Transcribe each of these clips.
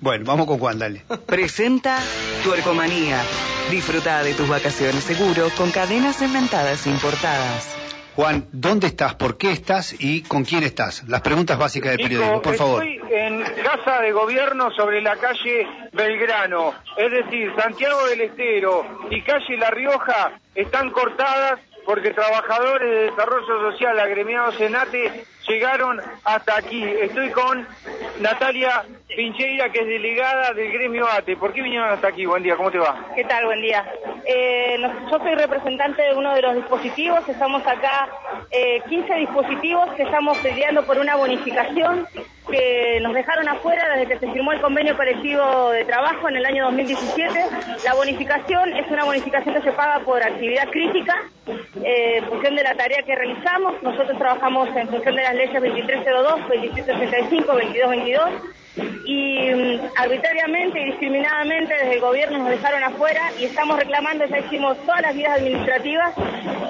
Bueno, vamos con Juan, dale. Presenta Tuercomanía. Disfruta de tus vacaciones seguro con cadenas inventadas e importadas. Juan, ¿dónde estás? ¿Por qué estás? ¿Y con quién estás? Las preguntas básicas de periodismo, por favor. Estoy en Casa de Gobierno sobre la calle Belgrano, es decir, Santiago del Estero y calle La Rioja están cortadas porque trabajadores de desarrollo social agremiados en ATE llegaron hasta aquí. Estoy con Natalia Pincheira, que es delegada del gremio ATE. ¿Por qué vinieron hasta aquí? Buen día, ¿cómo te va? ¿Qué tal? Buen día. Eh, yo soy representante de uno de los dispositivos. Estamos acá, eh, 15 dispositivos que estamos peleando por una bonificación que nos dejaron afuera desde que se firmó el convenio colectivo de trabajo en el año 2017. La bonificación es una bonificación que se paga por actividad crítica eh, en función de la tarea que realizamos. Nosotros trabajamos en función de las leyes 2302, 2665, 2222 y mm, arbitrariamente y discriminadamente desde el gobierno nos dejaron afuera y estamos reclamando, ya hicimos todas las vías administrativas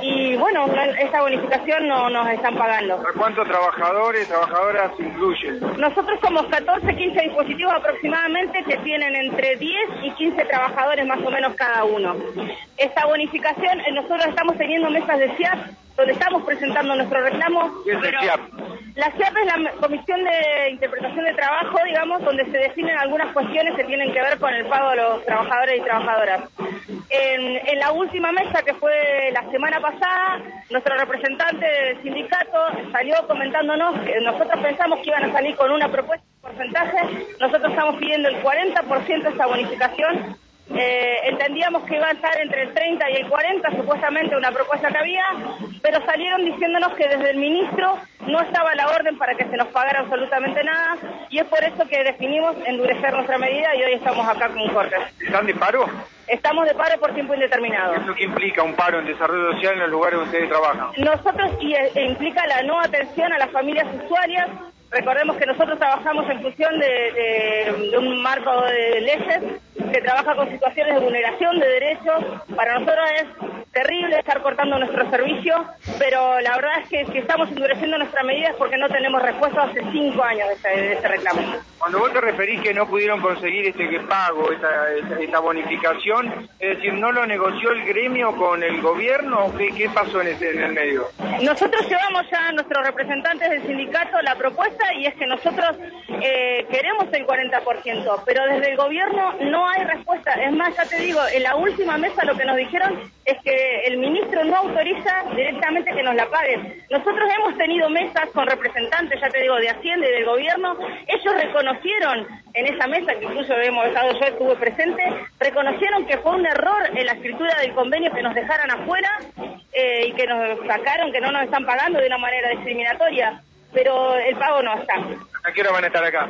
y bueno, no- esta bonificación no nos están pagando. ¿A cuántos trabajadores, trabajadoras incluyen? Nosotros somos 14, 15 dispositivos aproximadamente que tienen entre 10 y 15 trabajadores más o menos cada uno. Esta bonificación, eh, nosotros estamos teniendo mesas de CIAP donde estamos presentando nuestro reclamo. ¿Qué es pero- CIAP? La CIAP es la Comisión de Interpretación de Trabajo, digamos, donde se definen algunas cuestiones que tienen que ver con el pago de los trabajadores y trabajadoras. En, en la última mesa, que fue la semana pasada, nuestro representante del sindicato salió comentándonos que nosotros pensamos que iban a salir con una propuesta de porcentaje, nosotros estamos pidiendo el 40% de esta bonificación, eh, entendíamos que iba a estar entre el 30 y el 40, supuestamente una propuesta que había, pero salieron diciéndonos que desde el ministro no estaba la orden para que se nos pagara absolutamente nada y es por eso que definimos endurecer nuestra medida y hoy estamos acá con un corte. ¿Están de paro? Estamos de paro por tiempo indeterminado. ¿Eso qué implica un paro en desarrollo social en los lugares donde ustedes trabajan? Nosotros y e, e implica la no atención a las familias usuarias. Recordemos que nosotros trabajamos en función de, de- de un marco de leyes que trabaja con situaciones de vulneración de derechos. Para nosotros es terrible estar cortando nuestro servicio, pero la verdad es que si estamos endureciendo nuestras medidas es porque no tenemos respuesta hace cinco años de de este reclamo. Cuando vos te referís que no pudieron conseguir este que pago, esta, esta, esta bonificación, es decir, ¿no lo negoció el gremio con el gobierno? ¿Qué, qué pasó en, ese, en el medio? Nosotros llevamos ya a nuestros representantes del sindicato la propuesta y es que nosotros eh, queremos el 40%, pero desde el gobierno no hay respuesta. Es más, ya te digo, en la última mesa lo que nos dijeron es que el ministro no autoriza directamente que nos la paguen. Nosotros hemos tenido mesas con representantes, ya te digo, de Hacienda y del gobierno. Ellos reconocieron en esa mesa, que incluso hemos estado, yo estuve presente, reconocieron que fue un error en la escritura del convenio que nos dejaran afuera eh, y que nos sacaron, que no nos están pagando de una manera discriminatoria, pero el pago no está. ¿A qué hora van a estar acá?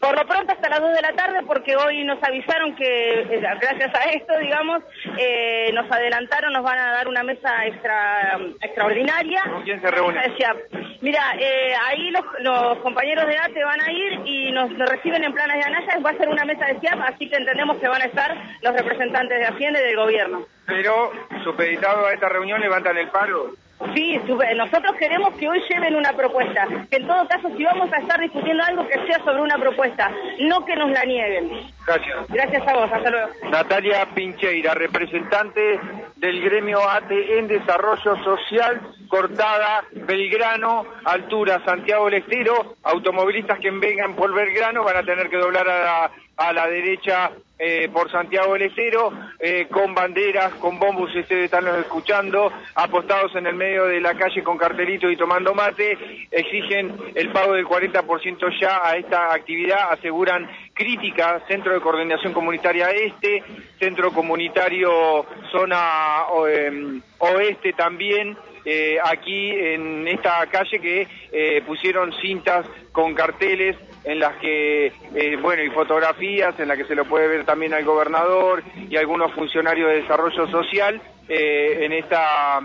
Por lo pronto hasta las 2 de la tarde porque hoy nos avisaron que eh, gracias a esto, digamos, eh, nos adelantaron, nos van a dar una mesa extra extraordinaria. ¿Con quién se reúne? Decía, mira, eh, ahí los, los compañeros de ATE van a ir y nos, nos reciben en planas de Anaya, va a ser una mesa de CIAP, así que entendemos que van a estar los representantes de Hacienda y del gobierno. Pero, supeditado a esta reunión, levantan el paro. Sí, nosotros queremos que hoy lleven una propuesta, que en todo caso si vamos a estar discutiendo algo que sea sobre una propuesta, no que nos la nieguen. Gracias. Gracias a vos, hasta luego. Natalia Pincheira, representante del gremio ATE en Desarrollo Social, Cortada, Belgrano, altura Santiago del Estero, automovilistas que vengan por Belgrano van a tener que doblar a la, a la derecha eh, por Santiago del Estero, eh, con banderas, con bombos, ustedes están los escuchando, apostados en el medio de la calle con cartelito y tomando mate, exigen el pago del 40% ya a esta actividad, aseguran crítica, Centro de Coordinación Comunitaria Este, Centro Comunitario Zona em, Oeste también, eh, aquí en esta calle que eh, pusieron cintas con carteles en las que, eh, bueno, y fotografías en las que se lo puede ver también al gobernador y algunos funcionarios de desarrollo social en esta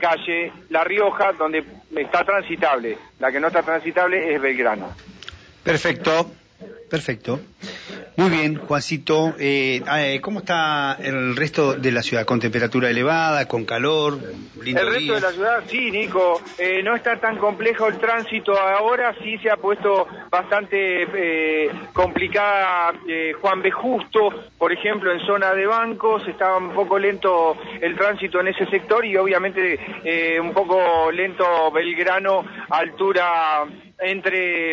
calle La Rioja, donde está transitable. La que no está transitable es Belgrano. Perfecto, perfecto. Muy bien, Juancito. Eh, eh, ¿Cómo está el resto de la ciudad? ¿Con temperatura elevada, con calor? Lindo el resto de la ciudad, sí, Nico. Eh, no está tan complejo el tránsito ahora, sí se ha puesto bastante eh, complicada Juan B. Justo, por ejemplo, en zona de bancos, estaba un poco lento el tránsito en ese sector y obviamente un poco lento Belgrano, altura entre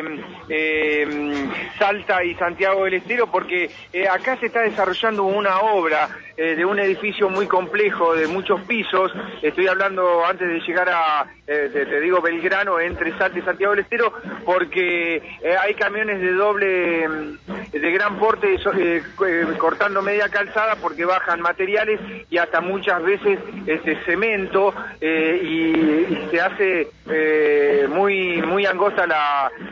eh, Salta y Santiago del Estero, porque eh, acá se está desarrollando una obra eh, de un edificio muy complejo, de muchos pisos. Estoy hablando antes de llegar a, te, digo, Belgrano, entre Salta y Santiago del Estero, porque hay camiones de doble, de gran porte, cortando media calzada, porque bajan materiales y hasta muchas veces este cemento y, y, se hace muy, muy angosta la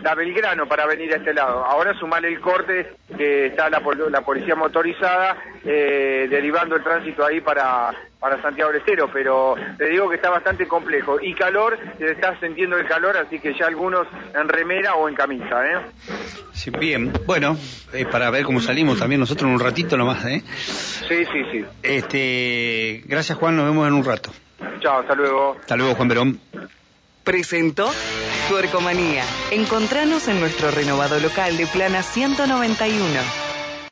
la, Belgrano para venir a este lado. Ahora sumar el corte que está la, policía motorizada eh, derivando el tránsito ahí para, para Santiago del Estero, pero te digo que está bastante complejo. Y calor, se está sintiendo el calor, así que ya algunos en remera o en camisa. ¿eh? Sí, bien, bueno, para ver cómo salimos también nosotros en un ratito nomás. ¿eh? Sí, sí, sí. Este, gracias Juan, nos vemos en un rato. Chao, hasta luego. Hasta luego Juan Verón. Presentó Tuercomanía. Encontranos en nuestro renovado local de Plana 191.